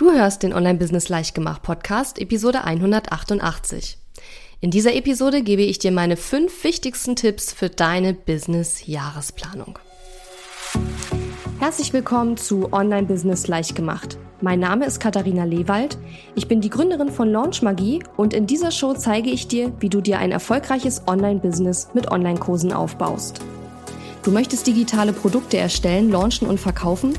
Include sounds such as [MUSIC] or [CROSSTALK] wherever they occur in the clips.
Du hörst den Online-Business Leichtgemacht Podcast, Episode 188. In dieser Episode gebe ich dir meine fünf wichtigsten Tipps für deine Business-Jahresplanung. Herzlich willkommen zu Online-Business Leichtgemacht. Mein Name ist Katharina Lewald. Ich bin die Gründerin von Launch Magie und in dieser Show zeige ich dir, wie du dir ein erfolgreiches Online-Business mit Online-Kursen aufbaust. Du möchtest digitale Produkte erstellen, launchen und verkaufen?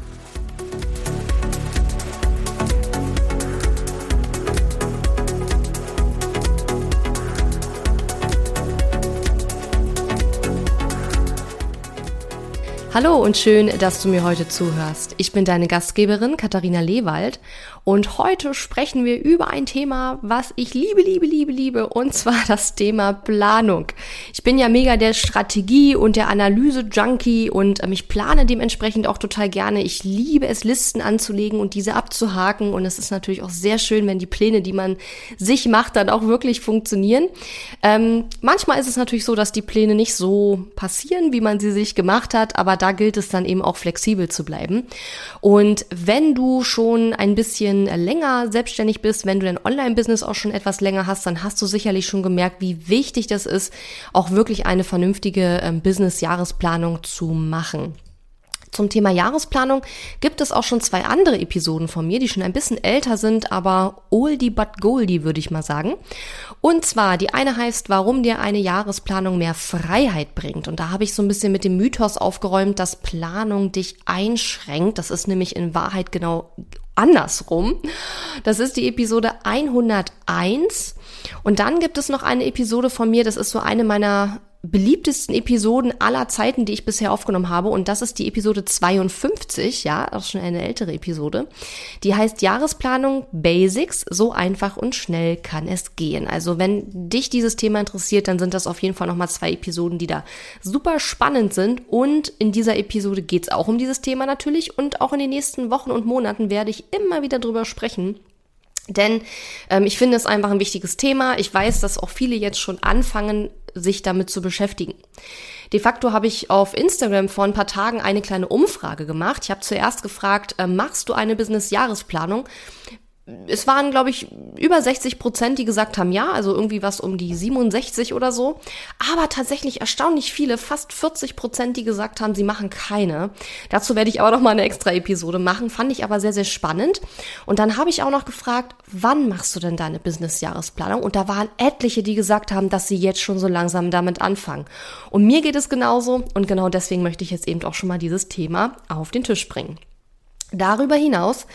Hallo und schön, dass du mir heute zuhörst. Ich bin deine Gastgeberin Katharina Lewald und heute sprechen wir über ein Thema, was ich liebe, liebe, liebe, liebe, und [LAUGHS] zwar das Thema Planung. Ich bin ja mega der Strategie- und der Analyse-Junkie und ähm, ich plane dementsprechend auch total gerne. Ich liebe es, Listen anzulegen und diese abzuhaken und es ist natürlich auch sehr schön, wenn die Pläne, die man sich macht, dann auch wirklich funktionieren. Ähm, manchmal ist es natürlich so, dass die Pläne nicht so passieren, wie man sie sich gemacht hat, aber da gilt es dann eben auch flexibel zu bleiben. Und wenn du schon ein bisschen länger selbstständig bist, wenn du dein Online-Business auch schon etwas länger hast, dann hast du sicherlich schon gemerkt, wie wichtig das ist, auch wirklich eine vernünftige ähm, Business-Jahresplanung zu machen. Zum Thema Jahresplanung gibt es auch schon zwei andere Episoden von mir, die schon ein bisschen älter sind, aber oldie but goldie, würde ich mal sagen. Und zwar, die eine heißt, warum dir eine Jahresplanung mehr Freiheit bringt. Und da habe ich so ein bisschen mit dem Mythos aufgeräumt, dass Planung dich einschränkt. Das ist nämlich in Wahrheit genau andersrum. Das ist die Episode 101. Und dann gibt es noch eine Episode von mir, das ist so eine meiner beliebtesten Episoden aller Zeiten, die ich bisher aufgenommen habe. Und das ist die Episode 52, ja, auch schon eine ältere Episode. Die heißt Jahresplanung Basics. So einfach und schnell kann es gehen. Also wenn dich dieses Thema interessiert, dann sind das auf jeden Fall nochmal zwei Episoden, die da super spannend sind. Und in dieser Episode geht es auch um dieses Thema natürlich. Und auch in den nächsten Wochen und Monaten werde ich immer wieder drüber sprechen. Denn ähm, ich finde es einfach ein wichtiges Thema. Ich weiß, dass auch viele jetzt schon anfangen, sich damit zu beschäftigen. De facto habe ich auf Instagram vor ein paar Tagen eine kleine Umfrage gemacht. Ich habe zuerst gefragt, äh, machst du eine Business-Jahresplanung? Es waren, glaube ich, über 60 Prozent, die gesagt haben, ja, also irgendwie was um die 67 oder so. Aber tatsächlich erstaunlich viele, fast 40 Prozent, die gesagt haben, sie machen keine. Dazu werde ich aber noch mal eine extra Episode machen. Fand ich aber sehr, sehr spannend. Und dann habe ich auch noch gefragt, wann machst du denn deine Business-Jahresplanung? Und da waren etliche, die gesagt haben, dass sie jetzt schon so langsam damit anfangen. Und mir geht es genauso. Und genau deswegen möchte ich jetzt eben auch schon mal dieses Thema auf den Tisch bringen. Darüber hinaus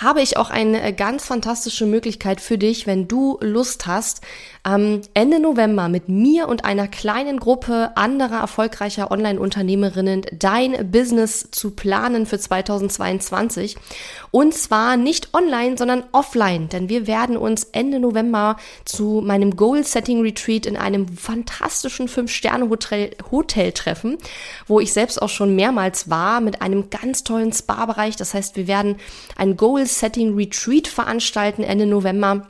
habe ich auch eine äh, ganz fantastische Möglichkeit für dich, wenn du Lust hast, ähm, Ende November mit mir und einer kleinen Gruppe anderer erfolgreicher Online-Unternehmerinnen dein Business zu planen für 2022. Und zwar nicht online, sondern offline, denn wir werden uns Ende November zu meinem Goal-Setting-Retreat in einem fantastischen Fünf-Sterne-Hotel Hotel treffen, wo ich selbst auch schon mehrmals war, mit einem ganz tollen Spa-Bereich. Das heißt, wir werden ein Goal-Setting-Retreat veranstalten Ende November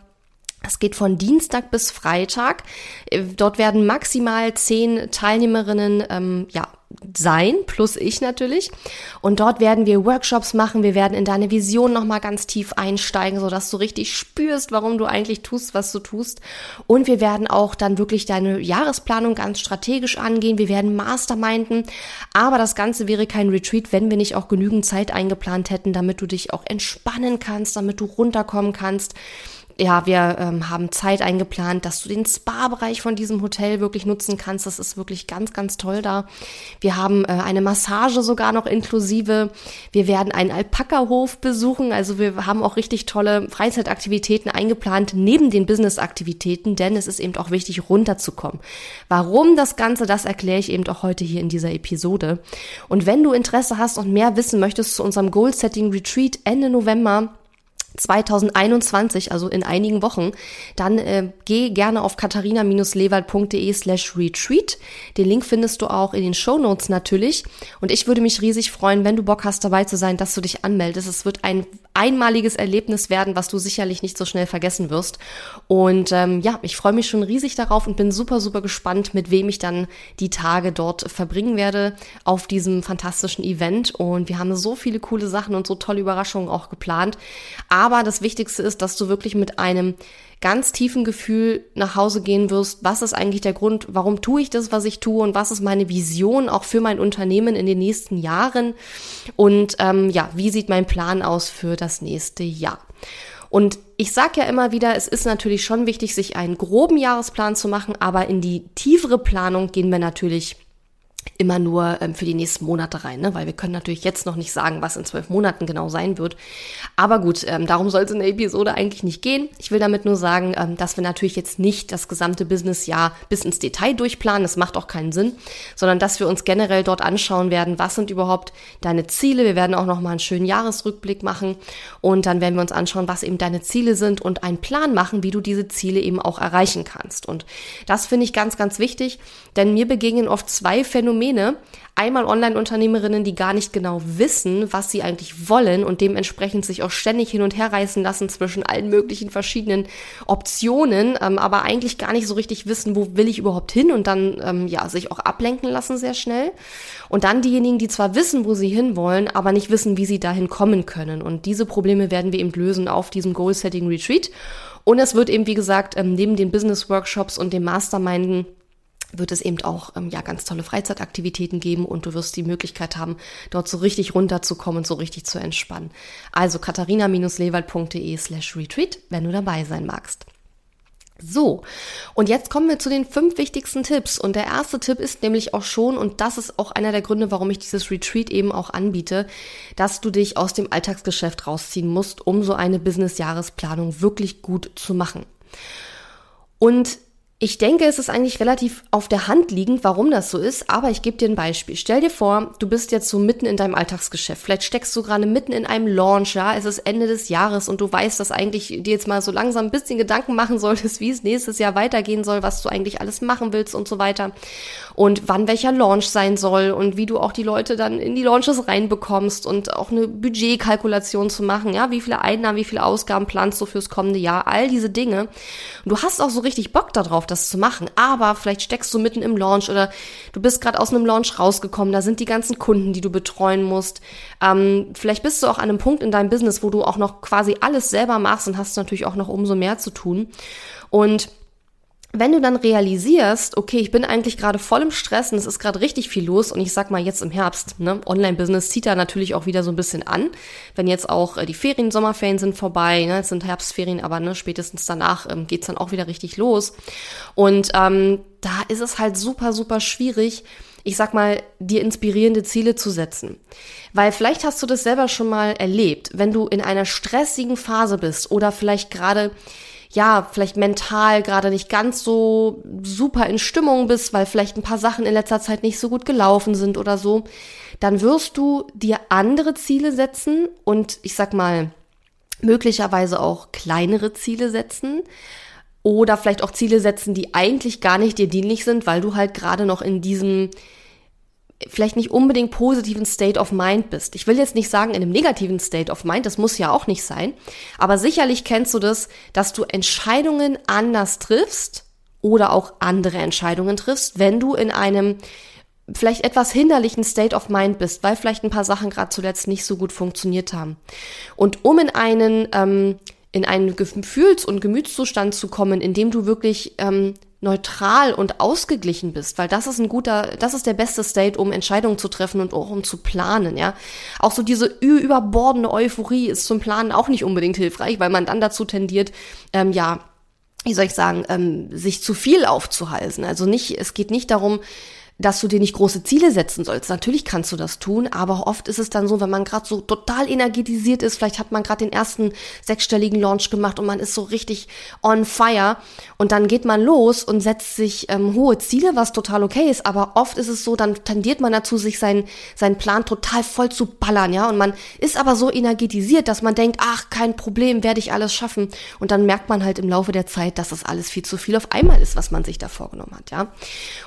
es geht von Dienstag bis Freitag. Äh, dort werden maximal zehn Teilnehmerinnen ähm, ja, sein, plus ich natürlich. Und dort werden wir Workshops machen. Wir werden in deine Vision nochmal ganz tief einsteigen, sodass du richtig spürst, warum du eigentlich tust, was du tust. Und wir werden auch dann wirklich deine Jahresplanung ganz strategisch angehen. Wir werden Masterminden. Aber das Ganze wäre kein Retreat, wenn wir nicht auch genügend Zeit eingeplant hätten, damit du dich auch entspannen kannst, damit du runterkommen kannst ja, wir ähm, haben Zeit eingeplant, dass du den Spa-Bereich von diesem Hotel wirklich nutzen kannst. Das ist wirklich ganz, ganz toll da. Wir haben äh, eine Massage sogar noch inklusive. Wir werden einen Alpaka-Hof besuchen. Also wir haben auch richtig tolle Freizeitaktivitäten eingeplant neben den Business-Aktivitäten, denn es ist eben auch wichtig, runterzukommen. Warum das Ganze, das erkläre ich eben auch heute hier in dieser Episode. Und wenn du Interesse hast und mehr wissen möchtest zu unserem Goal-Setting-Retreat Ende November, 2021, also in einigen Wochen, dann äh, geh gerne auf katharina-lewald.de slash retreat. Den Link findest du auch in den Show Notes natürlich. Und ich würde mich riesig freuen, wenn du Bock hast, dabei zu sein, dass du dich anmeldest. Es wird ein einmaliges Erlebnis werden, was du sicherlich nicht so schnell vergessen wirst. Und ähm, ja, ich freue mich schon riesig darauf und bin super, super gespannt, mit wem ich dann die Tage dort verbringen werde auf diesem fantastischen Event. Und wir haben so viele coole Sachen und so tolle Überraschungen auch geplant. Aber das Wichtigste ist, dass du wirklich mit einem ganz tiefen Gefühl nach Hause gehen wirst, was ist eigentlich der Grund, warum tue ich das, was ich tue? Und was ist meine Vision auch für mein Unternehmen in den nächsten Jahren? Und ähm, ja, wie sieht mein Plan aus für das nächste Jahr. Und ich sage ja immer wieder, es ist natürlich schon wichtig, sich einen groben Jahresplan zu machen, aber in die tiefere Planung gehen wir natürlich immer nur ähm, für die nächsten Monate rein, ne? weil wir können natürlich jetzt noch nicht sagen, was in zwölf Monaten genau sein wird. Aber gut, ähm, darum soll es in der Episode eigentlich nicht gehen. Ich will damit nur sagen, ähm, dass wir natürlich jetzt nicht das gesamte Businessjahr bis ins Detail durchplanen, das macht auch keinen Sinn, sondern dass wir uns generell dort anschauen werden, was sind überhaupt deine Ziele. Wir werden auch noch mal einen schönen Jahresrückblick machen und dann werden wir uns anschauen, was eben deine Ziele sind und einen Plan machen, wie du diese Ziele eben auch erreichen kannst. Und das finde ich ganz, ganz wichtig, denn mir begegnen oft zwei Phänomene, Phänomene. Einmal Online-Unternehmerinnen, die gar nicht genau wissen, was sie eigentlich wollen und dementsprechend sich auch ständig hin und her reißen lassen zwischen allen möglichen verschiedenen Optionen, ähm, aber eigentlich gar nicht so richtig wissen, wo will ich überhaupt hin und dann ähm, ja sich auch ablenken lassen sehr schnell. Und dann diejenigen, die zwar wissen, wo sie hinwollen, aber nicht wissen, wie sie dahin kommen können. Und diese Probleme werden wir eben lösen auf diesem Goal-Setting Retreat. Und es wird eben, wie gesagt, ähm, neben den Business-Workshops und dem Masterminden wird es eben auch ähm, ja ganz tolle Freizeitaktivitäten geben und du wirst die Möglichkeit haben, dort so richtig runterzukommen so richtig zu entspannen. Also katharina-lewald.de slash retreat, wenn du dabei sein magst. So, und jetzt kommen wir zu den fünf wichtigsten Tipps. Und der erste Tipp ist nämlich auch schon, und das ist auch einer der Gründe, warum ich dieses Retreat eben auch anbiete, dass du dich aus dem Alltagsgeschäft rausziehen musst, um so eine Business-Jahresplanung wirklich gut zu machen. Und ich denke, es ist eigentlich relativ auf der Hand liegend, warum das so ist, aber ich gebe dir ein Beispiel. Stell dir vor, du bist jetzt so mitten in deinem Alltagsgeschäft. Vielleicht steckst du gerade mitten in einem Launch, ja, es ist Ende des Jahres und du weißt, dass eigentlich dir jetzt mal so langsam ein bisschen Gedanken machen solltest, [LAUGHS] wie es nächstes Jahr weitergehen soll, was du eigentlich alles machen willst und so weiter. Und wann welcher Launch sein soll und wie du auch die Leute dann in die Launches reinbekommst und auch eine Budgetkalkulation zu machen, ja, wie viele Einnahmen, wie viele Ausgaben planst du fürs kommende Jahr, all diese Dinge. Und du hast auch so richtig Bock darauf, das zu machen. Aber vielleicht steckst du mitten im Launch oder du bist gerade aus einem Launch rausgekommen. Da sind die ganzen Kunden, die du betreuen musst. Ähm, vielleicht bist du auch an einem Punkt in deinem Business, wo du auch noch quasi alles selber machst und hast natürlich auch noch umso mehr zu tun. Und wenn du dann realisierst, okay, ich bin eigentlich gerade voll im Stress und es ist gerade richtig viel los und ich sag mal jetzt im Herbst, ne, Online-Business zieht da natürlich auch wieder so ein bisschen an, wenn jetzt auch äh, die Ferien, Sommerferien sind vorbei, ne, jetzt sind Herbstferien, aber ne, spätestens danach ähm, geht's dann auch wieder richtig los und ähm, da ist es halt super, super schwierig, ich sag mal, dir inspirierende Ziele zu setzen. Weil vielleicht hast du das selber schon mal erlebt, wenn du in einer stressigen Phase bist oder vielleicht gerade ja, vielleicht mental gerade nicht ganz so super in Stimmung bist, weil vielleicht ein paar Sachen in letzter Zeit nicht so gut gelaufen sind oder so, dann wirst du dir andere Ziele setzen und ich sag mal, möglicherweise auch kleinere Ziele setzen oder vielleicht auch Ziele setzen, die eigentlich gar nicht dir dienlich sind, weil du halt gerade noch in diesem vielleicht nicht unbedingt positiven State of Mind bist. Ich will jetzt nicht sagen in einem negativen State of Mind, das muss ja auch nicht sein, aber sicherlich kennst du das, dass du Entscheidungen anders triffst oder auch andere Entscheidungen triffst, wenn du in einem vielleicht etwas hinderlichen State of Mind bist, weil vielleicht ein paar Sachen gerade zuletzt nicht so gut funktioniert haben. Und um in einen ähm, in einen Gefühls- und Gemütszustand zu kommen, in dem du wirklich ähm, neutral und ausgeglichen bist, weil das ist ein guter, das ist der beste State, um Entscheidungen zu treffen und auch um zu planen, ja. Auch so diese überbordende Euphorie ist zum Planen auch nicht unbedingt hilfreich, weil man dann dazu tendiert, ähm, ja, wie soll ich sagen, ähm, sich zu viel aufzuhalsen. Also nicht, es geht nicht darum, dass du dir nicht große Ziele setzen sollst. Natürlich kannst du das tun, aber oft ist es dann so, wenn man gerade so total energetisiert ist, vielleicht hat man gerade den ersten sechsstelligen Launch gemacht und man ist so richtig on fire und dann geht man los und setzt sich ähm, hohe Ziele, was total okay ist, aber oft ist es so, dann tendiert man dazu, sich seinen, seinen Plan total voll zu ballern, ja, und man ist aber so energetisiert, dass man denkt, ach, kein Problem, werde ich alles schaffen und dann merkt man halt im Laufe der Zeit, dass das alles viel zu viel auf einmal ist, was man sich da vorgenommen hat, ja.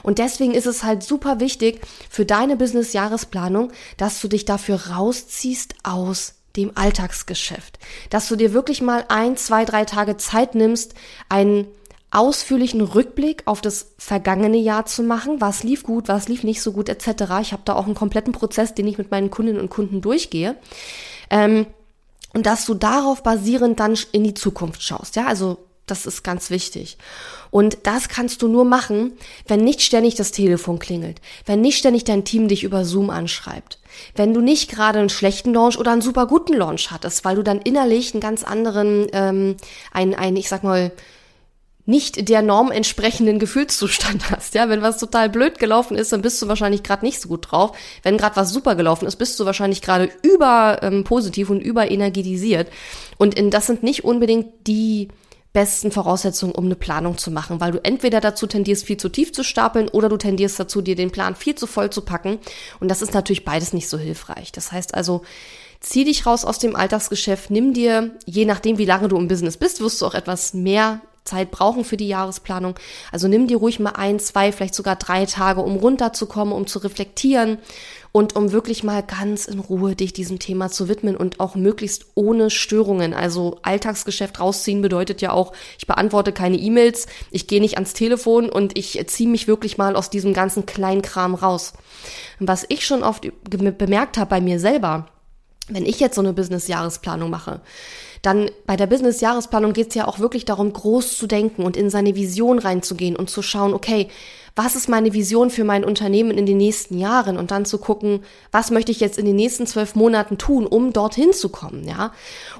Und deswegen ist es halt super wichtig für deine Business-Jahresplanung, dass du dich dafür rausziehst aus dem Alltagsgeschäft. Dass du dir wirklich mal ein, zwei, drei Tage Zeit nimmst, einen ausführlichen Rückblick auf das vergangene Jahr zu machen. Was lief gut, was lief nicht so gut, etc. Ich habe da auch einen kompletten Prozess, den ich mit meinen Kundinnen und Kunden durchgehe. Ähm, und dass du darauf basierend dann in die Zukunft schaust. Ja, also das ist ganz wichtig. Und das kannst du nur machen, wenn nicht ständig das Telefon klingelt, wenn nicht ständig dein Team dich über Zoom anschreibt, wenn du nicht gerade einen schlechten Launch oder einen super guten Launch hattest, weil du dann innerlich einen ganz anderen, ähm, ein, ein, ich sag mal, nicht der Norm entsprechenden Gefühlszustand [LAUGHS] hast. Ja, wenn was total blöd gelaufen ist, dann bist du wahrscheinlich gerade nicht so gut drauf. Wenn gerade was super gelaufen ist, bist du wahrscheinlich gerade über ähm, positiv und über energetisiert. Und in, das sind nicht unbedingt die besten Voraussetzungen, um eine Planung zu machen, weil du entweder dazu tendierst, viel zu tief zu stapeln oder du tendierst dazu, dir den Plan viel zu voll zu packen. Und das ist natürlich beides nicht so hilfreich. Das heißt also, zieh dich raus aus dem Alltagsgeschäft, nimm dir, je nachdem, wie lange du im Business bist, wirst du auch etwas mehr Zeit brauchen für die Jahresplanung. Also nimm dir ruhig mal ein, zwei, vielleicht sogar drei Tage, um runterzukommen, um zu reflektieren und um wirklich mal ganz in Ruhe dich diesem Thema zu widmen und auch möglichst ohne Störungen. Also Alltagsgeschäft rausziehen bedeutet ja auch, ich beantworte keine E-Mails, ich gehe nicht ans Telefon und ich ziehe mich wirklich mal aus diesem ganzen Kleinkram raus. Was ich schon oft bemerkt habe bei mir selber, wenn ich jetzt so eine Business-Jahresplanung mache, dann bei der Business-Jahresplanung geht es ja auch wirklich darum, groß zu denken und in seine Vision reinzugehen und zu schauen, okay, was ist meine Vision für mein Unternehmen in den nächsten Jahren und dann zu gucken, was möchte ich jetzt in den nächsten zwölf Monaten tun, um dorthin zu kommen, ja.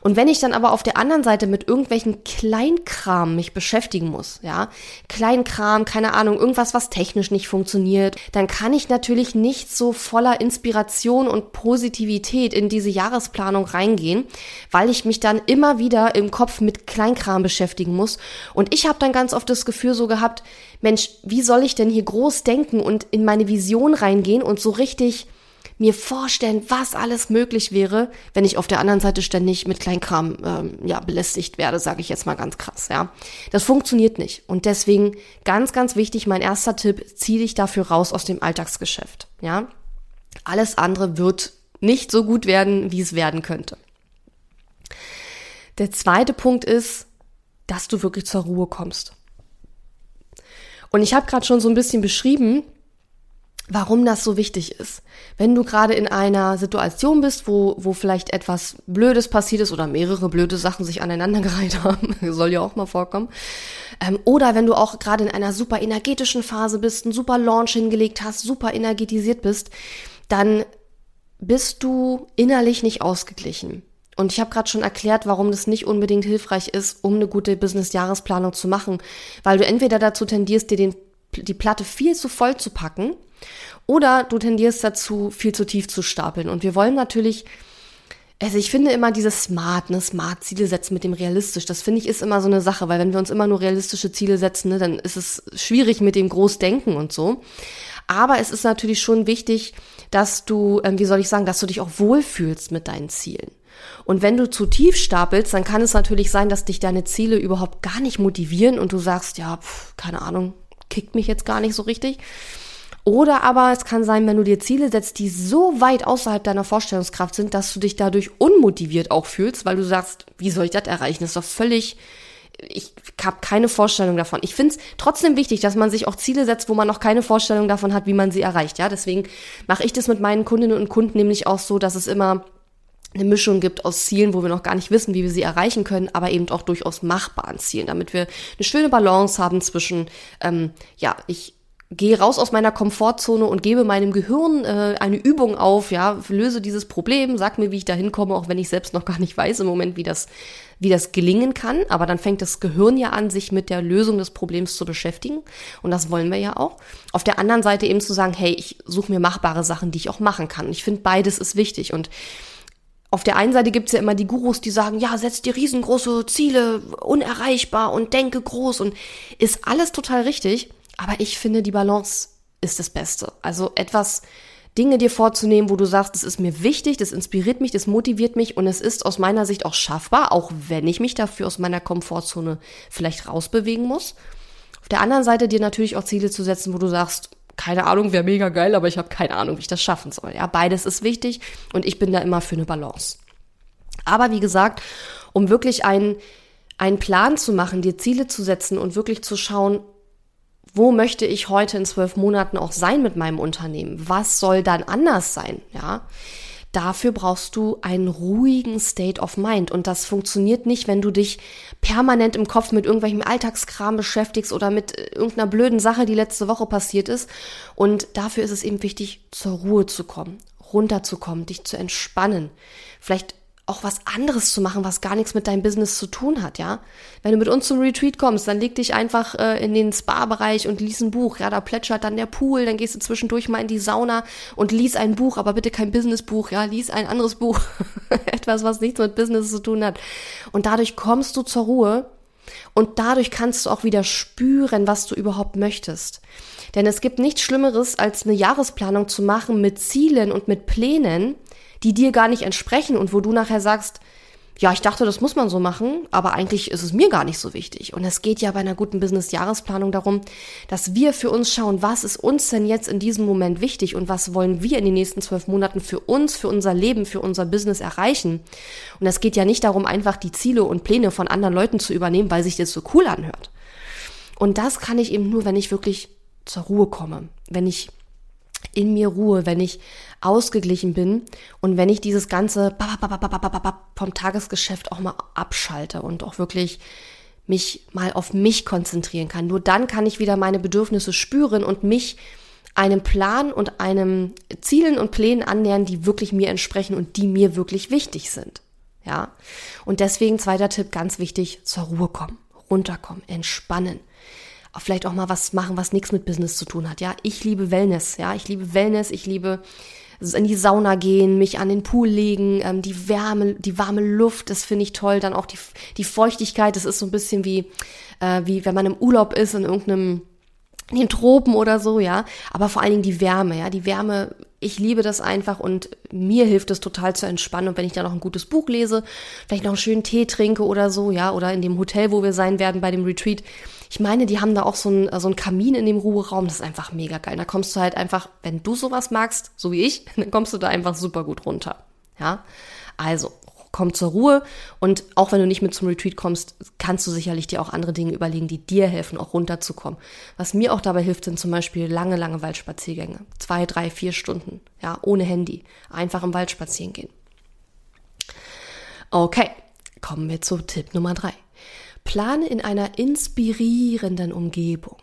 Und wenn ich dann aber auf der anderen Seite mit irgendwelchen Kleinkram mich beschäftigen muss, ja, Kleinkram, keine Ahnung, irgendwas, was technisch nicht funktioniert, dann kann ich natürlich nicht so voller Inspiration und Positivität in diese Jahresplanung reingehen, weil ich mich dann immer wieder im Kopf mit Kleinkram beschäftigen muss. Und ich habe dann ganz oft das Gefühl so gehabt, Mensch, wie soll ich denn hier groß denken und in meine Vision reingehen und so richtig mir vorstellen, was alles möglich wäre, wenn ich auf der anderen Seite ständig mit Kleinkram ähm, ja belästigt werde, sage ich jetzt mal ganz krass, ja. Das funktioniert nicht und deswegen ganz ganz wichtig, mein erster Tipp, zieh dich dafür raus aus dem Alltagsgeschäft, ja? Alles andere wird nicht so gut werden, wie es werden könnte. Der zweite Punkt ist, dass du wirklich zur Ruhe kommst. Und ich habe gerade schon so ein bisschen beschrieben, warum das so wichtig ist. Wenn du gerade in einer Situation bist, wo, wo vielleicht etwas Blödes passiert ist oder mehrere blöde Sachen sich aneinandergereiht [LAUGHS] haben, soll ja auch mal vorkommen, ähm, oder wenn du auch gerade in einer super energetischen Phase bist, einen super Launch hingelegt hast, super energetisiert bist, dann bist du innerlich nicht ausgeglichen. Und ich habe gerade schon erklärt, warum das nicht unbedingt hilfreich ist, um eine gute Business-Jahresplanung zu machen, weil du entweder dazu tendierst, dir den, die Platte viel zu voll zu packen oder du tendierst dazu, viel zu tief zu stapeln. Und wir wollen natürlich, also ich finde immer dieses Smart, ne, Smart-Ziele setzen mit dem realistisch, das finde ich ist immer so eine Sache, weil wenn wir uns immer nur realistische Ziele setzen, ne, dann ist es schwierig mit dem Großdenken und so. Aber es ist natürlich schon wichtig, dass du, ähm, wie soll ich sagen, dass du dich auch wohlfühlst mit deinen Zielen. Und wenn du zu tief stapelst, dann kann es natürlich sein, dass dich deine Ziele überhaupt gar nicht motivieren und du sagst, ja, pf, keine Ahnung, kickt mich jetzt gar nicht so richtig. Oder aber es kann sein, wenn du dir Ziele setzt, die so weit außerhalb deiner Vorstellungskraft sind, dass du dich dadurch unmotiviert auch fühlst, weil du sagst, wie soll ich das erreichen? Das ist doch völlig, ich habe keine Vorstellung davon. Ich finde es trotzdem wichtig, dass man sich auch Ziele setzt, wo man noch keine Vorstellung davon hat, wie man sie erreicht. Ja, deswegen mache ich das mit meinen Kundinnen und Kunden nämlich auch so, dass es immer eine Mischung gibt aus Zielen, wo wir noch gar nicht wissen, wie wir sie erreichen können, aber eben auch durchaus machbaren Zielen, damit wir eine schöne Balance haben zwischen, ähm, ja, ich gehe raus aus meiner Komfortzone und gebe meinem Gehirn äh, eine Übung auf, ja, löse dieses Problem, sag mir, wie ich da hinkomme, auch wenn ich selbst noch gar nicht weiß im Moment, wie das, wie das gelingen kann. Aber dann fängt das Gehirn ja an, sich mit der Lösung des Problems zu beschäftigen. Und das wollen wir ja auch. Auf der anderen Seite eben zu sagen, hey, ich suche mir machbare Sachen, die ich auch machen kann. Ich finde, beides ist wichtig. Und auf der einen Seite gibt's ja immer die Gurus, die sagen, ja, setz dir riesengroße Ziele, unerreichbar und denke groß und ist alles total richtig. Aber ich finde, die Balance ist das Beste. Also etwas, Dinge dir vorzunehmen, wo du sagst, das ist mir wichtig, das inspiriert mich, das motiviert mich und es ist aus meiner Sicht auch schaffbar, auch wenn ich mich dafür aus meiner Komfortzone vielleicht rausbewegen muss. Auf der anderen Seite dir natürlich auch Ziele zu setzen, wo du sagst, keine Ahnung, wäre mega geil, aber ich habe keine Ahnung, wie ich das schaffen soll. Ja, beides ist wichtig und ich bin da immer für eine Balance. Aber wie gesagt, um wirklich einen, einen Plan zu machen, dir Ziele zu setzen und wirklich zu schauen, wo möchte ich heute in zwölf Monaten auch sein mit meinem Unternehmen? Was soll dann anders sein? Ja. Dafür brauchst du einen ruhigen State of Mind. Und das funktioniert nicht, wenn du dich permanent im Kopf mit irgendwelchem Alltagskram beschäftigst oder mit äh, irgendeiner blöden Sache, die letzte Woche passiert ist. Und dafür ist es eben wichtig, zur Ruhe zu kommen, runterzukommen, dich zu entspannen. Vielleicht auch was anderes zu machen, was gar nichts mit deinem Business zu tun hat, ja. Wenn du mit uns zum Retreat kommst, dann leg dich einfach äh, in den Spa-Bereich und lies ein Buch, ja, da plätschert dann der Pool, dann gehst du zwischendurch mal in die Sauna und lies ein Buch, aber bitte kein Businessbuch, ja, lies ein anderes Buch, [LAUGHS] etwas, was nichts mit Business zu tun hat. Und dadurch kommst du zur Ruhe und dadurch kannst du auch wieder spüren, was du überhaupt möchtest. Denn es gibt nichts Schlimmeres, als eine Jahresplanung zu machen mit Zielen und mit Plänen, die dir gar nicht entsprechen und wo du nachher sagst, ja, ich dachte, das muss man so machen, aber eigentlich ist es mir gar nicht so wichtig. Und es geht ja bei einer guten Business-Jahresplanung darum, dass wir für uns schauen, was ist uns denn jetzt in diesem Moment wichtig und was wollen wir in den nächsten zwölf Monaten für uns, für unser Leben, für unser Business erreichen. Und es geht ja nicht darum, einfach die Ziele und Pläne von anderen Leuten zu übernehmen, weil sich das so cool anhört. Und das kann ich eben nur, wenn ich wirklich zur Ruhe komme, wenn ich in mir Ruhe, wenn ich ausgeglichen bin und wenn ich dieses ganze vom Tagesgeschäft auch mal abschalte und auch wirklich mich mal auf mich konzentrieren kann. Nur dann kann ich wieder meine Bedürfnisse spüren und mich einem Plan und einem Zielen und Plänen annähern, die wirklich mir entsprechen und die mir wirklich wichtig sind. Ja. Und deswegen zweiter Tipp, ganz wichtig, zur Ruhe kommen, runterkommen, entspannen vielleicht auch mal was machen, was nichts mit Business zu tun hat. Ja, ich liebe Wellness. Ja, ich liebe Wellness. Ich liebe in die Sauna gehen, mich an den Pool legen, ähm, die Wärme, die warme Luft, das finde ich toll. Dann auch die, die Feuchtigkeit, das ist so ein bisschen wie, äh, wie wenn man im Urlaub ist in irgendeinem in den Tropen oder so, ja. Aber vor allen Dingen die Wärme, ja. Die Wärme, ich liebe das einfach und mir hilft es total zu entspannen. Und wenn ich da noch ein gutes Buch lese, vielleicht noch einen schönen Tee trinke oder so, ja, oder in dem Hotel, wo wir sein werden bei dem Retreat. Ich meine, die haben da auch so ein, so ein Kamin in dem Ruheraum. Das ist einfach mega geil. Da kommst du halt einfach, wenn du sowas magst, so wie ich, [LAUGHS] dann kommst du da einfach super gut runter. Ja. Also, komm zur Ruhe und auch wenn du nicht mit zum Retreat kommst, kannst du sicherlich dir auch andere Dinge überlegen, die dir helfen, auch runterzukommen. Was mir auch dabei hilft, sind zum Beispiel lange, lange Waldspaziergänge. Zwei, drei, vier Stunden, ja, ohne Handy. Einfach im Wald spazieren gehen. Okay, kommen wir zu Tipp Nummer drei. Plane in einer inspirierenden Umgebung.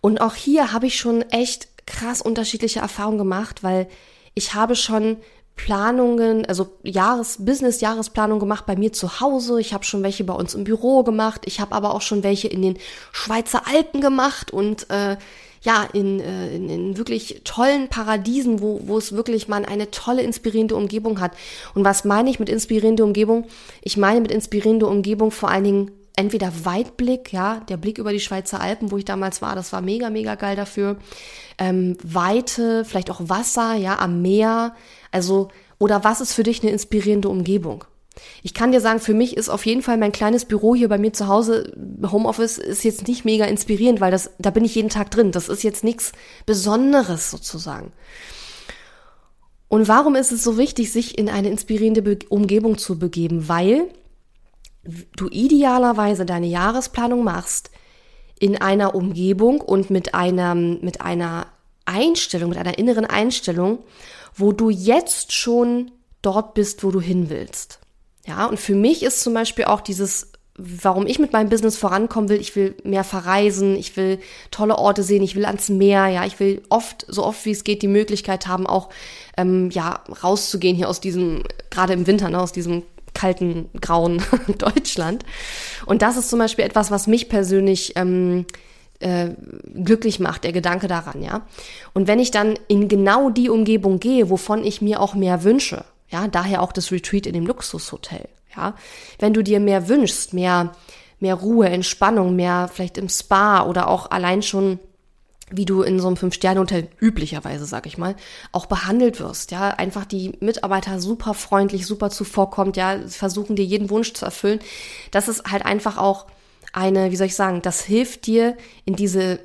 Und auch hier habe ich schon echt krass unterschiedliche Erfahrungen gemacht, weil ich habe schon Planungen, also Jahres Business Jahresplanung gemacht bei mir zu Hause. Ich habe schon welche bei uns im Büro gemacht. Ich habe aber auch schon welche in den Schweizer Alpen gemacht und äh, ja in, äh, in, in wirklich tollen Paradiesen, wo, wo es wirklich man eine tolle inspirierende Umgebung hat. Und was meine ich mit inspirierende Umgebung? Ich meine mit inspirierende Umgebung vor allen Dingen entweder Weitblick, ja, der Blick über die Schweizer Alpen, wo ich damals war, das war mega, mega geil dafür. Ähm, Weite, vielleicht auch Wasser, ja, am Meer. Also, oder was ist für dich eine inspirierende Umgebung? Ich kann dir sagen, für mich ist auf jeden Fall mein kleines Büro hier bei mir zu Hause, Homeoffice, ist jetzt nicht mega inspirierend, weil das, da bin ich jeden Tag drin. Das ist jetzt nichts Besonderes sozusagen. Und warum ist es so wichtig, sich in eine inspirierende Be Umgebung zu begeben? Weil du idealerweise deine Jahresplanung machst in einer Umgebung und mit einer, mit einer Einstellung, mit einer inneren Einstellung, wo du jetzt schon dort bist, wo du hin willst. Ja, und für mich ist zum Beispiel auch dieses warum ich mit meinem Business vorankommen will. Ich will mehr verreisen, ich will tolle Orte sehen, ich will ans Meer, ja, ich will oft, so oft wie es geht, die Möglichkeit haben, auch ähm, ja rauszugehen hier aus diesem, gerade im Winter, ne, aus diesem kalten, grauen [LAUGHS] Deutschland. Und das ist zum Beispiel etwas, was mich persönlich ähm, äh, glücklich macht, der Gedanke daran, ja. Und wenn ich dann in genau die Umgebung gehe, wovon ich mir auch mehr wünsche, ja, daher auch das Retreat in dem Luxushotel, ja. Wenn du dir mehr wünschst, mehr, mehr Ruhe, Entspannung, mehr vielleicht im Spa oder auch allein schon wie du in so einem Fünf-Sterne-Hotel üblicherweise, sag ich mal, auch behandelt wirst, ja, einfach die Mitarbeiter super freundlich, super zuvorkommt, ja, versuchen dir jeden Wunsch zu erfüllen. Das ist halt einfach auch eine, wie soll ich sagen, das hilft dir in diese,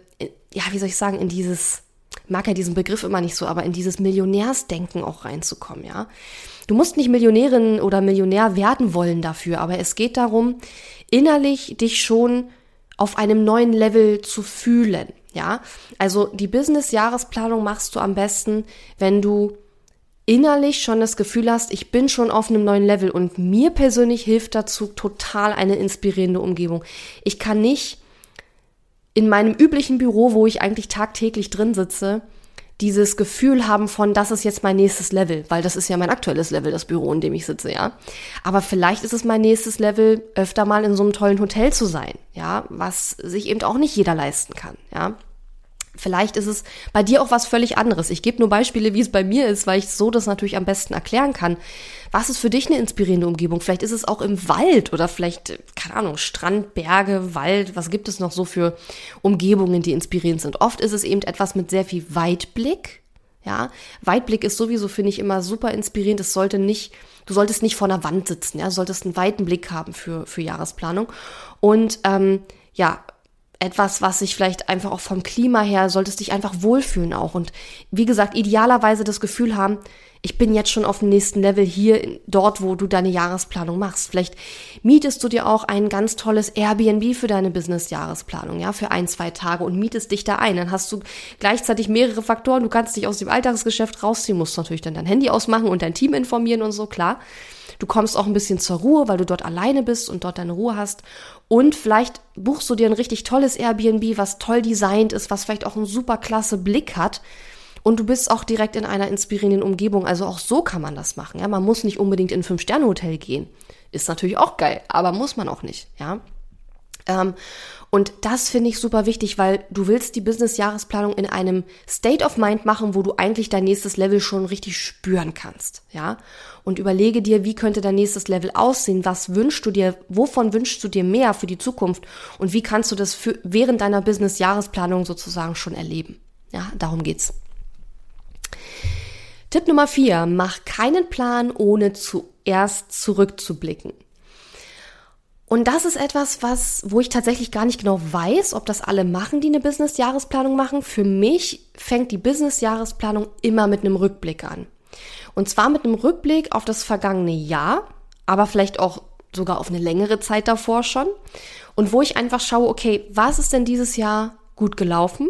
ja, wie soll ich sagen, in dieses, mag ja diesen Begriff immer nicht so, aber in dieses Millionärsdenken auch reinzukommen, ja. Du musst nicht Millionärin oder Millionär werden wollen dafür, aber es geht darum, innerlich dich schon auf einem neuen Level zu fühlen. Ja, also die Business-Jahresplanung machst du am besten, wenn du innerlich schon das Gefühl hast, ich bin schon auf einem neuen Level und mir persönlich hilft dazu total eine inspirierende Umgebung. Ich kann nicht in meinem üblichen Büro, wo ich eigentlich tagtäglich drin sitze, dieses Gefühl haben von, das ist jetzt mein nächstes Level, weil das ist ja mein aktuelles Level, das Büro, in dem ich sitze, ja. Aber vielleicht ist es mein nächstes Level, öfter mal in so einem tollen Hotel zu sein, ja, was sich eben auch nicht jeder leisten kann, ja. Vielleicht ist es bei dir auch was völlig anderes. Ich gebe nur Beispiele, wie es bei mir ist, weil ich so das natürlich am besten erklären kann. Was ist für dich eine inspirierende Umgebung? Vielleicht ist es auch im Wald oder vielleicht, keine Ahnung, Strand, Berge, Wald. Was gibt es noch so für Umgebungen, die inspirierend sind? Oft ist es eben etwas mit sehr viel Weitblick. Ja, Weitblick ist sowieso, finde ich, immer super inspirierend. Es sollte nicht, du solltest nicht vor einer Wand sitzen, ja, du solltest einen weiten Blick haben für, für Jahresplanung. Und ähm, ja, etwas, was sich vielleicht einfach auch vom Klima her, solltest dich einfach wohlfühlen auch. Und wie gesagt, idealerweise das Gefühl haben, ich bin jetzt schon auf dem nächsten Level hier, dort, wo du deine Jahresplanung machst. Vielleicht mietest du dir auch ein ganz tolles Airbnb für deine Business-Jahresplanung, ja, für ein, zwei Tage und mietest dich da ein. Dann hast du gleichzeitig mehrere Faktoren. Du kannst dich aus dem Alltagsgeschäft rausziehen, musst natürlich dann dein Handy ausmachen und dein Team informieren und so, klar. Du kommst auch ein bisschen zur Ruhe, weil du dort alleine bist und dort deine Ruhe hast. Und vielleicht buchst du dir ein richtig tolles Airbnb, was toll designt ist, was vielleicht auch einen super klasse Blick hat. Und du bist auch direkt in einer inspirierenden Umgebung. Also auch so kann man das machen. Ja, man muss nicht unbedingt in ein Fünf-Sterne-Hotel gehen. Ist natürlich auch geil, aber muss man auch nicht. Ja. Ähm, und das finde ich super wichtig, weil du willst die Business-Jahresplanung in einem State of Mind machen, wo du eigentlich dein nächstes Level schon richtig spüren kannst, ja? Und überlege dir, wie könnte dein nächstes Level aussehen? Was wünschst du dir? Wovon wünschst du dir mehr für die Zukunft? Und wie kannst du das für, während deiner Business-Jahresplanung sozusagen schon erleben? Ja, darum geht's. Tipp Nummer vier. Mach keinen Plan, ohne zuerst zurückzublicken. Und das ist etwas, was, wo ich tatsächlich gar nicht genau weiß, ob das alle machen, die eine Business-Jahresplanung machen. Für mich fängt die Business-Jahresplanung immer mit einem Rückblick an. Und zwar mit einem Rückblick auf das vergangene Jahr, aber vielleicht auch sogar auf eine längere Zeit davor schon. Und wo ich einfach schaue, okay, was ist denn dieses Jahr gut gelaufen?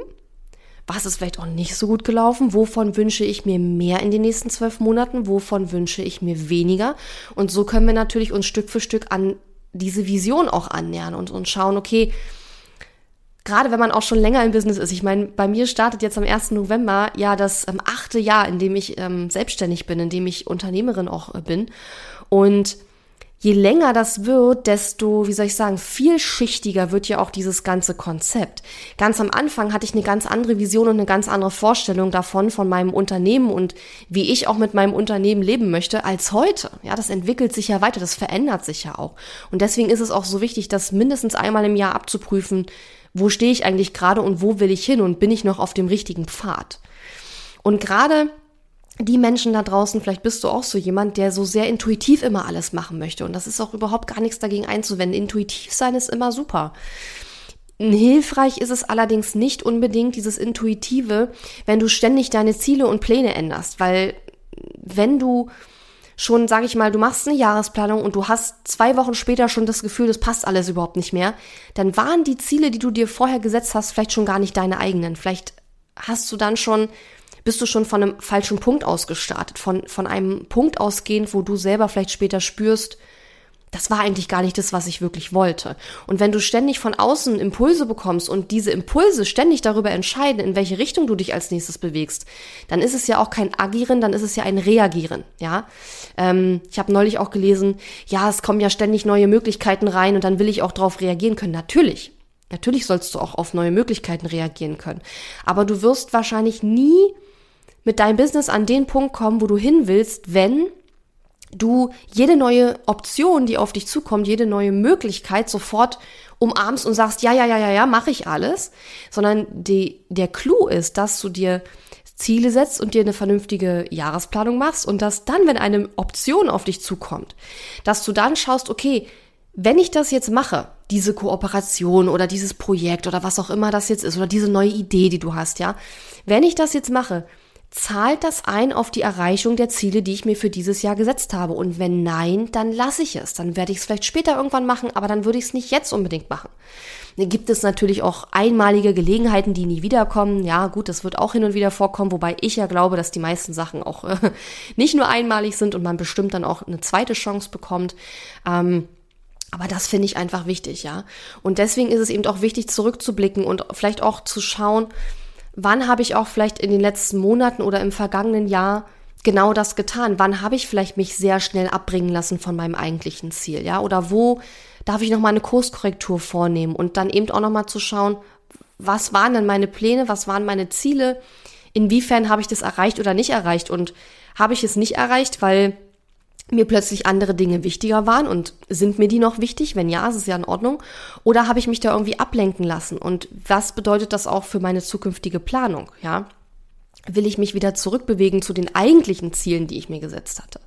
Was ist vielleicht auch nicht so gut gelaufen? Wovon wünsche ich mir mehr in den nächsten zwölf Monaten? Wovon wünsche ich mir weniger? Und so können wir natürlich uns Stück für Stück an diese Vision auch annähern und, und schauen, okay, gerade wenn man auch schon länger im Business ist, ich meine, bei mir startet jetzt am 1. November ja das ähm, achte Jahr, in dem ich ähm, selbstständig bin, in dem ich Unternehmerin auch äh, bin. Und je länger das wird, desto, wie soll ich sagen, vielschichtiger wird ja auch dieses ganze Konzept. Ganz am Anfang hatte ich eine ganz andere Vision und eine ganz andere Vorstellung davon, von meinem Unternehmen und wie ich auch mit meinem Unternehmen leben möchte, als heute. Ja, das entwickelt sich ja weiter, das verändert sich ja auch. Und deswegen ist es auch so wichtig, das mindestens einmal im Jahr abzuprüfen, wo stehe ich eigentlich gerade und wo will ich hin und bin ich noch auf dem richtigen Pfad. Und gerade die Menschen da draußen, vielleicht bist du auch so jemand, der so sehr intuitiv immer alles machen möchte. Und das ist auch überhaupt gar nichts dagegen einzuwenden. Intuitiv sein ist immer super. Hilfreich ist es allerdings nicht unbedingt dieses Intuitive, wenn du ständig deine Ziele und Pläne änderst, weil wenn du schon, sage ich mal, du machst eine Jahresplanung und du hast zwei Wochen später schon das Gefühl, das passt alles überhaupt nicht mehr, dann waren die Ziele, die du dir vorher gesetzt hast, vielleicht schon gar nicht deine eigenen. Vielleicht hast du dann schon bist du schon von einem falschen Punkt aus gestartet, von, von einem Punkt ausgehend, wo du selber vielleicht später spürst, das war eigentlich gar nicht das, was ich wirklich wollte. Und wenn du ständig von außen Impulse bekommst und diese Impulse ständig darüber entscheiden, in welche Richtung du dich als nächstes bewegst, dann ist es ja auch kein Agieren, dann ist es ja ein Reagieren. Ja, ähm, ich habe neulich auch gelesen, ja, es kommen ja ständig neue Möglichkeiten rein und dann will ich auch darauf reagieren können. Natürlich, natürlich sollst du auch auf neue Möglichkeiten reagieren können. Aber du wirst wahrscheinlich nie mit deinem Business an den Punkt kommen, wo du hin willst, wenn du jede neue Option, die auf dich zukommt, jede neue Möglichkeit sofort umarmst und sagst, ja, ja, ja, ja, ja, mache ich alles, sondern die, der Clou ist, dass du dir Ziele setzt und dir eine vernünftige Jahresplanung machst und dass dann, wenn eine Option auf dich zukommt, dass du dann schaust, okay, wenn ich das jetzt mache, diese Kooperation oder dieses Projekt oder was auch immer das jetzt ist oder diese neue Idee, die du hast, ja, wenn ich das jetzt mache, Zahlt das ein auf die Erreichung der Ziele, die ich mir für dieses Jahr gesetzt habe? Und wenn nein, dann lasse ich es. Dann werde ich es vielleicht später irgendwann machen, aber dann würde ich es nicht jetzt unbedingt machen. Dann gibt es natürlich auch einmalige Gelegenheiten, die nie wiederkommen. Ja, gut, das wird auch hin und wieder vorkommen, wobei ich ja glaube, dass die meisten Sachen auch äh, [LAUGHS] nicht nur einmalig sind und man bestimmt dann auch eine zweite Chance bekommt. Ähm, aber das finde ich einfach wichtig, ja. Und deswegen ist es eben auch wichtig, zurückzublicken und vielleicht auch zu schauen, wann habe ich auch vielleicht in den letzten Monaten oder im vergangenen Jahr genau das getan? Wann habe ich vielleicht mich sehr schnell abbringen lassen von meinem eigentlichen Ziel, ja? Oder wo darf ich noch mal eine Kurskorrektur vornehmen und dann eben auch noch mal zu schauen, was waren denn meine Pläne, was waren meine Ziele? Inwiefern habe ich das erreicht oder nicht erreicht und habe ich es nicht erreicht, weil mir plötzlich andere Dinge wichtiger waren und sind mir die noch wichtig? Wenn ja, ist es ja in Ordnung. Oder habe ich mich da irgendwie ablenken lassen? Und was bedeutet das auch für meine zukünftige Planung? Ja, will ich mich wieder zurückbewegen zu den eigentlichen Zielen, die ich mir gesetzt hatte?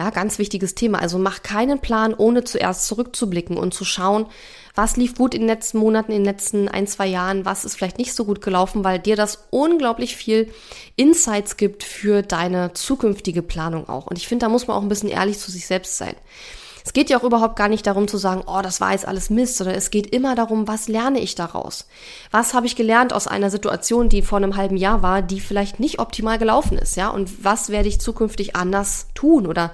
Ja, ganz wichtiges Thema. Also mach keinen Plan, ohne zuerst zurückzublicken und zu schauen, was lief gut in den letzten Monaten, in den letzten ein, zwei Jahren, was ist vielleicht nicht so gut gelaufen, weil dir das unglaublich viel Insights gibt für deine zukünftige Planung auch. Und ich finde, da muss man auch ein bisschen ehrlich zu sich selbst sein. Es geht ja auch überhaupt gar nicht darum zu sagen, oh, das war jetzt alles Mist, sondern es geht immer darum, was lerne ich daraus? Was habe ich gelernt aus einer Situation, die vor einem halben Jahr war, die vielleicht nicht optimal gelaufen ist, ja? Und was werde ich zukünftig anders tun oder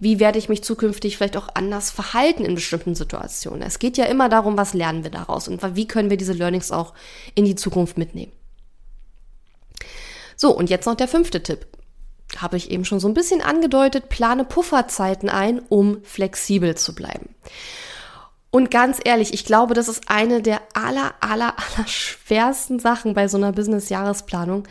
wie werde ich mich zukünftig vielleicht auch anders verhalten in bestimmten Situationen. Es geht ja immer darum, was lernen wir daraus und wie können wir diese Learnings auch in die Zukunft mitnehmen. So, und jetzt noch der fünfte Tipp. Habe ich eben schon so ein bisschen angedeutet, plane Pufferzeiten ein, um flexibel zu bleiben. Und ganz ehrlich, ich glaube, das ist eine der aller, aller, aller schwersten Sachen bei so einer Business-Jahresplanung,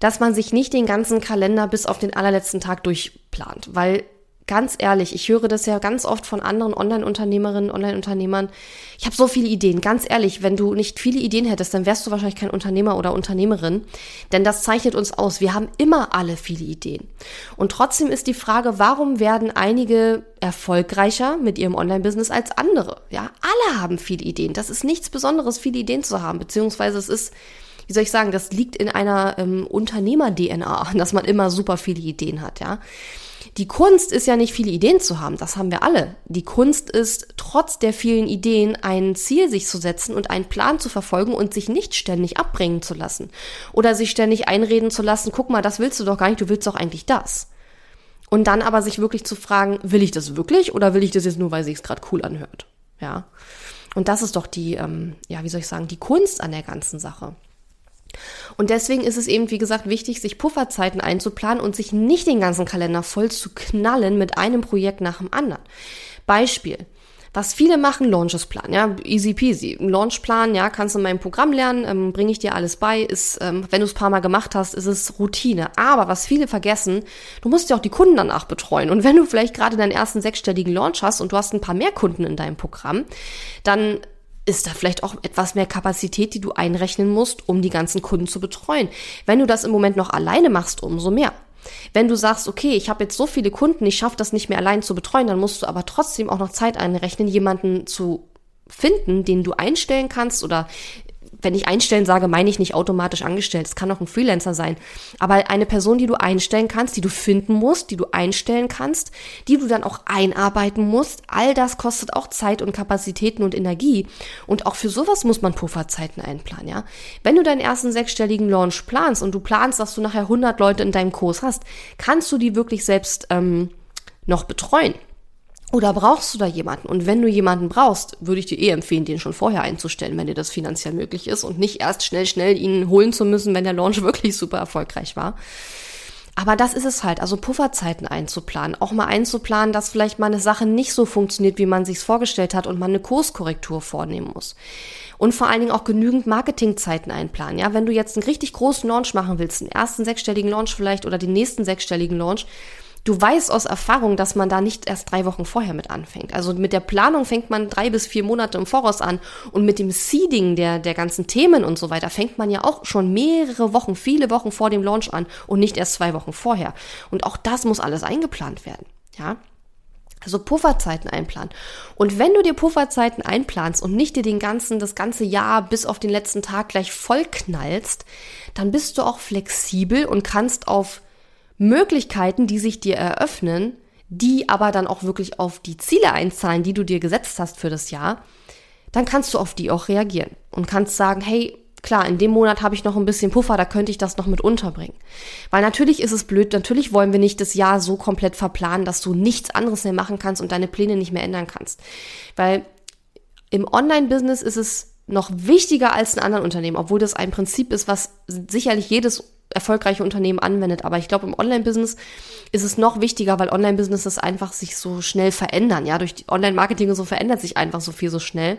dass man sich nicht den ganzen Kalender bis auf den allerletzten Tag durchplant, weil ganz ehrlich, ich höre das ja ganz oft von anderen Online-Unternehmerinnen, Online-Unternehmern. Ich habe so viele Ideen. Ganz ehrlich, wenn du nicht viele Ideen hättest, dann wärst du wahrscheinlich kein Unternehmer oder Unternehmerin. Denn das zeichnet uns aus. Wir haben immer alle viele Ideen. Und trotzdem ist die Frage, warum werden einige erfolgreicher mit ihrem Online-Business als andere? Ja, alle haben viele Ideen. Das ist nichts Besonderes, viele Ideen zu haben. Beziehungsweise es ist wie soll ich sagen, das liegt in einer ähm, Unternehmer-DNA, [LAUGHS] dass man immer super viele Ideen hat, ja. Die Kunst ist ja nicht viele Ideen zu haben, das haben wir alle. Die Kunst ist, trotz der vielen Ideen ein Ziel sich zu setzen und einen Plan zu verfolgen und sich nicht ständig abbringen zu lassen. Oder sich ständig einreden zu lassen, guck mal, das willst du doch gar nicht, du willst doch eigentlich das. Und dann aber sich wirklich zu fragen, will ich das wirklich oder will ich das jetzt nur, weil sich's gerade cool anhört? Ja. Und das ist doch die, ähm, ja, wie soll ich sagen, die Kunst an der ganzen Sache. Und deswegen ist es eben, wie gesagt, wichtig, sich Pufferzeiten einzuplanen und sich nicht den ganzen Kalender voll zu knallen mit einem Projekt nach dem anderen. Beispiel. Was viele machen, Launches planen, ja, easy peasy. Launchplan, ja, kannst du in meinem Programm lernen, ähm, bringe ich dir alles bei, ist, ähm, wenn du es paar Mal gemacht hast, ist es Routine. Aber was viele vergessen, du musst ja auch die Kunden danach betreuen. Und wenn du vielleicht gerade deinen ersten sechsstelligen Launch hast und du hast ein paar mehr Kunden in deinem Programm, dann ist da vielleicht auch etwas mehr Kapazität, die du einrechnen musst, um die ganzen Kunden zu betreuen. Wenn du das im Moment noch alleine machst, umso mehr. Wenn du sagst, okay, ich habe jetzt so viele Kunden, ich schaffe das nicht mehr allein zu betreuen, dann musst du aber trotzdem auch noch Zeit einrechnen, jemanden zu finden, den du einstellen kannst oder wenn ich einstellen sage, meine ich nicht automatisch angestellt. Es kann auch ein Freelancer sein. Aber eine Person, die du einstellen kannst, die du finden musst, die du einstellen kannst, die du dann auch einarbeiten musst. All das kostet auch Zeit und Kapazitäten und Energie. Und auch für sowas muss man Pufferzeiten einplanen, ja. Wenn du deinen ersten sechsstelligen Launch planst und du planst, dass du nachher 100 Leute in deinem Kurs hast, kannst du die wirklich selbst ähm, noch betreuen. Oder brauchst du da jemanden? Und wenn du jemanden brauchst, würde ich dir eh empfehlen, den schon vorher einzustellen, wenn dir das finanziell möglich ist und nicht erst schnell, schnell ihn holen zu müssen, wenn der Launch [LAUGHS] wirklich super erfolgreich war. Aber das ist es halt, also Pufferzeiten einzuplanen, auch mal einzuplanen, dass vielleicht mal eine Sache nicht so funktioniert, wie man sich's vorgestellt hat und man eine Kurskorrektur vornehmen muss. Und vor allen Dingen auch genügend Marketingzeiten einplanen. Ja, wenn du jetzt einen richtig großen Launch machen willst, einen ersten sechsstelligen Launch vielleicht oder den nächsten sechsstelligen Launch, du weißt aus Erfahrung, dass man da nicht erst drei Wochen vorher mit anfängt. Also mit der Planung fängt man drei bis vier Monate im Voraus an und mit dem Seeding der, der ganzen Themen und so weiter fängt man ja auch schon mehrere Wochen, viele Wochen vor dem Launch an und nicht erst zwei Wochen vorher. Und auch das muss alles eingeplant werden. Ja. Also Pufferzeiten einplanen. Und wenn du dir Pufferzeiten einplanst und nicht dir den ganzen, das ganze Jahr bis auf den letzten Tag gleich vollknallst, dann bist du auch flexibel und kannst auf Möglichkeiten, die sich dir eröffnen, die aber dann auch wirklich auf die Ziele einzahlen, die du dir gesetzt hast für das Jahr, dann kannst du auf die auch reagieren und kannst sagen, hey, klar, in dem Monat habe ich noch ein bisschen Puffer, da könnte ich das noch mit unterbringen. Weil natürlich ist es blöd, natürlich wollen wir nicht das Jahr so komplett verplanen, dass du nichts anderes mehr machen kannst und deine Pläne nicht mehr ändern kannst. Weil im Online-Business ist es noch wichtiger als in anderen Unternehmen, obwohl das ein Prinzip ist, was sicherlich jedes erfolgreiche Unternehmen anwendet. Aber ich glaube, im Online-Business ist es noch wichtiger, weil Online-Businesses einfach sich so schnell verändern. Ja, durch Online-Marketing und so verändert sich einfach so viel so schnell,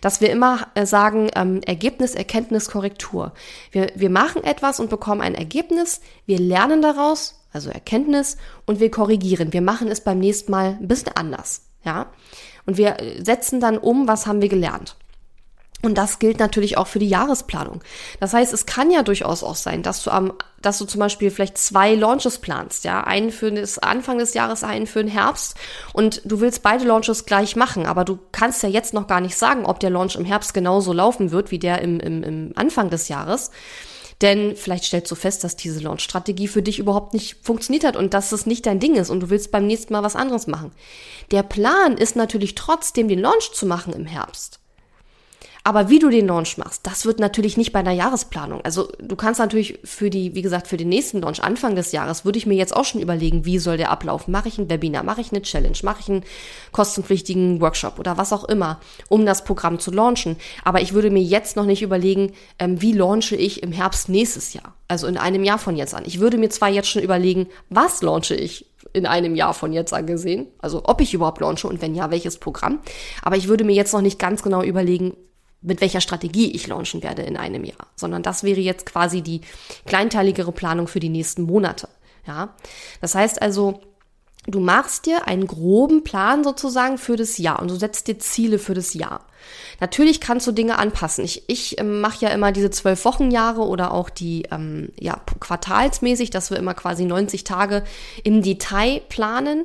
dass wir immer äh, sagen, ähm, Ergebnis, Erkenntnis, Korrektur. Wir, wir machen etwas und bekommen ein Ergebnis, wir lernen daraus, also Erkenntnis, und wir korrigieren. Wir machen es beim nächsten Mal ein bisschen anders. Ja, und wir äh, setzen dann um, was haben wir gelernt. Und das gilt natürlich auch für die Jahresplanung. Das heißt, es kann ja durchaus auch sein, dass du am, dass du zum Beispiel vielleicht zwei Launches planst, ja, einen für das Anfang des Jahres, einen für den Herbst und du willst beide Launches gleich machen, aber du kannst ja jetzt noch gar nicht sagen, ob der Launch im Herbst genauso laufen wird wie der im, im, im Anfang des Jahres. Denn vielleicht stellst du fest, dass diese Launch-Strategie für dich überhaupt nicht funktioniert hat und dass es nicht dein Ding ist und du willst beim nächsten Mal was anderes machen. Der Plan ist natürlich trotzdem, den Launch zu machen im Herbst. Aber wie du den Launch machst, das wird natürlich nicht bei einer Jahresplanung. Also du kannst natürlich für die, wie gesagt, für den nächsten Launch Anfang des Jahres, würde ich mir jetzt auch schon überlegen, wie soll der ablaufen? Mache ich ein Webinar, mache ich eine Challenge, mache ich einen kostenpflichtigen Workshop oder was auch immer, um das Programm zu launchen. Aber ich würde mir jetzt noch nicht überlegen, ähm, wie launche ich im Herbst nächstes Jahr. Also in einem Jahr von jetzt an. Ich würde mir zwar jetzt schon überlegen, was launche ich in einem Jahr von jetzt angesehen. Also ob ich überhaupt launche und wenn ja, welches Programm. Aber ich würde mir jetzt noch nicht ganz genau überlegen, mit welcher Strategie ich launchen werde in einem Jahr, sondern das wäre jetzt quasi die kleinteiligere Planung für die nächsten Monate. Ja, das heißt also, du machst dir einen groben Plan sozusagen für das Jahr und du setzt dir Ziele für das Jahr. Natürlich kannst du Dinge anpassen. Ich, ich ähm, mache ja immer diese zwölf Wochenjahre oder auch die ähm, ja, quartalsmäßig, dass wir immer quasi 90 Tage im Detail planen.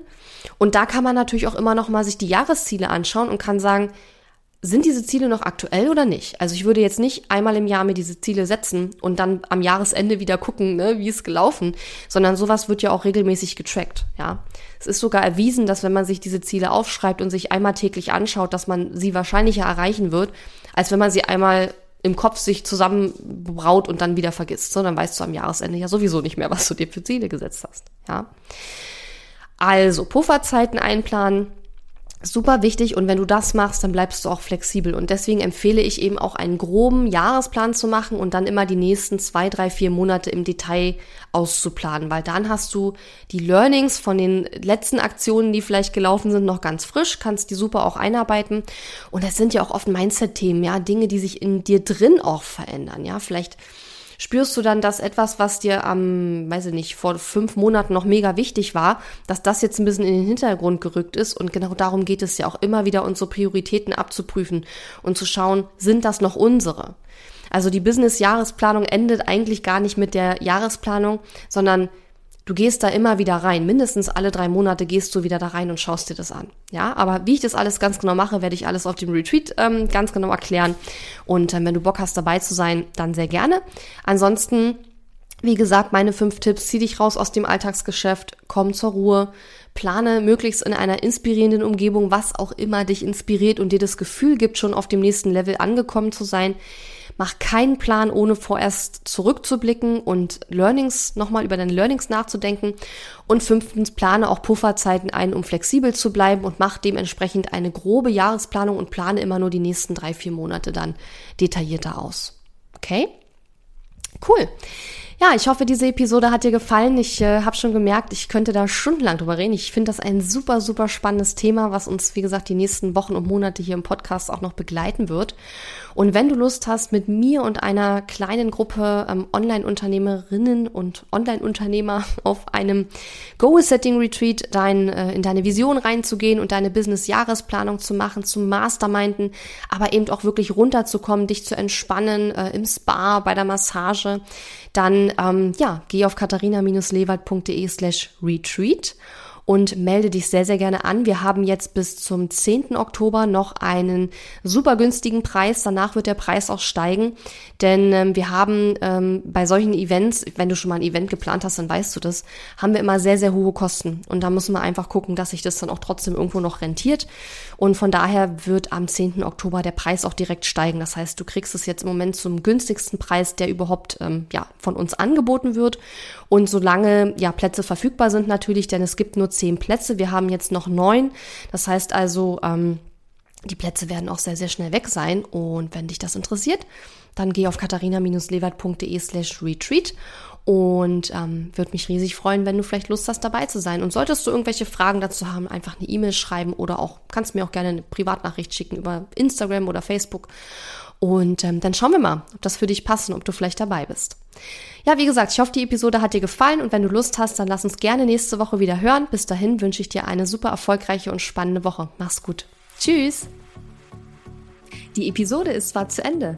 Und da kann man natürlich auch immer noch mal sich die Jahresziele anschauen und kann sagen, sind diese Ziele noch aktuell oder nicht? Also ich würde jetzt nicht einmal im Jahr mir diese Ziele setzen und dann am Jahresende wieder gucken, ne, wie ist gelaufen, sondern sowas wird ja auch regelmäßig getrackt, ja. Es ist sogar erwiesen, dass wenn man sich diese Ziele aufschreibt und sich einmal täglich anschaut, dass man sie wahrscheinlicher erreichen wird, als wenn man sie einmal im Kopf sich zusammenbraut und dann wieder vergisst. So, dann weißt du am Jahresende ja sowieso nicht mehr, was du dir für Ziele gesetzt hast, ja. Also Pufferzeiten einplanen, super wichtig und wenn du das machst, dann bleibst du auch flexibel. Und deswegen empfehle ich eben auch einen groben Jahresplan zu machen und dann immer die nächsten zwei, drei, vier Monate im Detail auszuplanen, weil dann hast du die Learnings von den letzten Aktionen, die vielleicht gelaufen sind, noch ganz frisch, kannst die super auch einarbeiten. Und das sind ja auch oft Mindset-Themen, ja, Dinge, die sich in dir drin auch verändern, ja, vielleicht spürst du dann, dass etwas, was dir am, weiß ich nicht, vor fünf Monaten noch mega wichtig war, dass das jetzt ein bisschen in den Hintergrund gerückt ist. Und genau darum geht es ja auch immer wieder, unsere Prioritäten abzuprüfen und zu schauen, sind das noch unsere? Also die Business-Jahresplanung endet eigentlich gar nicht mit der Jahresplanung, sondern Du gehst da immer wieder rein. Mindestens alle drei Monate gehst du wieder da rein und schaust dir das an. Ja, aber wie ich das alles ganz genau mache, werde ich alles auf dem Retreat ähm, ganz genau erklären. Und ähm, wenn du Bock hast, dabei zu sein, dann sehr gerne. Ansonsten, wie gesagt, meine fünf Tipps. Zieh dich raus aus dem Alltagsgeschäft, komm zur Ruhe, plane möglichst in einer inspirierenden Umgebung, was auch immer dich inspiriert und dir das Gefühl gibt, schon auf dem nächsten Level angekommen zu sein. Mach keinen Plan, ohne vorerst zurückzublicken und Learnings, nochmal über deine Learnings nachzudenken. Und fünftens, plane auch Pufferzeiten ein, um flexibel zu bleiben und mach dementsprechend eine grobe Jahresplanung und plane immer nur die nächsten drei, vier Monate dann detaillierter aus. Okay? Cool. Ja, ich hoffe, diese Episode hat dir gefallen. Ich äh, habe schon gemerkt, ich könnte da stundenlang drüber reden. Ich finde das ein super, super spannendes Thema, was uns, wie gesagt, die nächsten Wochen und Monate hier im Podcast auch noch begleiten wird. Und wenn du Lust hast, mit mir und einer kleinen Gruppe ähm, Online-Unternehmerinnen und Online-Unternehmer [LAUGHS] auf einem Goal-Setting-Retreat dein, äh, in deine Vision reinzugehen und deine Business-Jahresplanung zu machen, zu Masterminden, aber eben auch wirklich runterzukommen, dich zu entspannen äh, im Spa, bei der Massage, dann ähm, ja, geh auf katharina-lewald.de slash retreat und melde dich sehr, sehr gerne an. Wir haben jetzt bis zum 10. Oktober noch einen super günstigen Preis. Danach wird der Preis auch steigen, denn ähm, wir haben ähm, bei solchen Events, wenn du schon mal ein Event geplant hast, dann weißt du das, haben wir immer sehr, sehr hohe Kosten. Und da müssen wir einfach gucken, dass sich das dann auch trotzdem irgendwo noch rentiert. Und von daher wird am 10. Oktober der Preis auch direkt steigen. Das heißt, du kriegst es jetzt im Moment zum günstigsten Preis, der überhaupt ähm, ja, von uns angeboten wird. Und solange ja Plätze verfügbar sind natürlich, denn es gibt nur zehn Plätze. Wir haben jetzt noch neun. Das heißt also, ähm, die Plätze werden auch sehr, sehr schnell weg sein. Und wenn dich das interessiert, dann geh auf katharina-lewert.de slash retreat und ähm, würde mich riesig freuen, wenn du vielleicht Lust hast, dabei zu sein. Und solltest du irgendwelche Fragen dazu haben, einfach eine E-Mail schreiben oder auch kannst mir auch gerne eine Privatnachricht schicken über Instagram oder Facebook. Und ähm, dann schauen wir mal, ob das für dich passt und ob du vielleicht dabei bist. Ja, wie gesagt, ich hoffe, die Episode hat dir gefallen und wenn du Lust hast, dann lass uns gerne nächste Woche wieder hören. Bis dahin wünsche ich dir eine super erfolgreiche und spannende Woche. Mach's gut. Tschüss. Die Episode ist zwar zu Ende,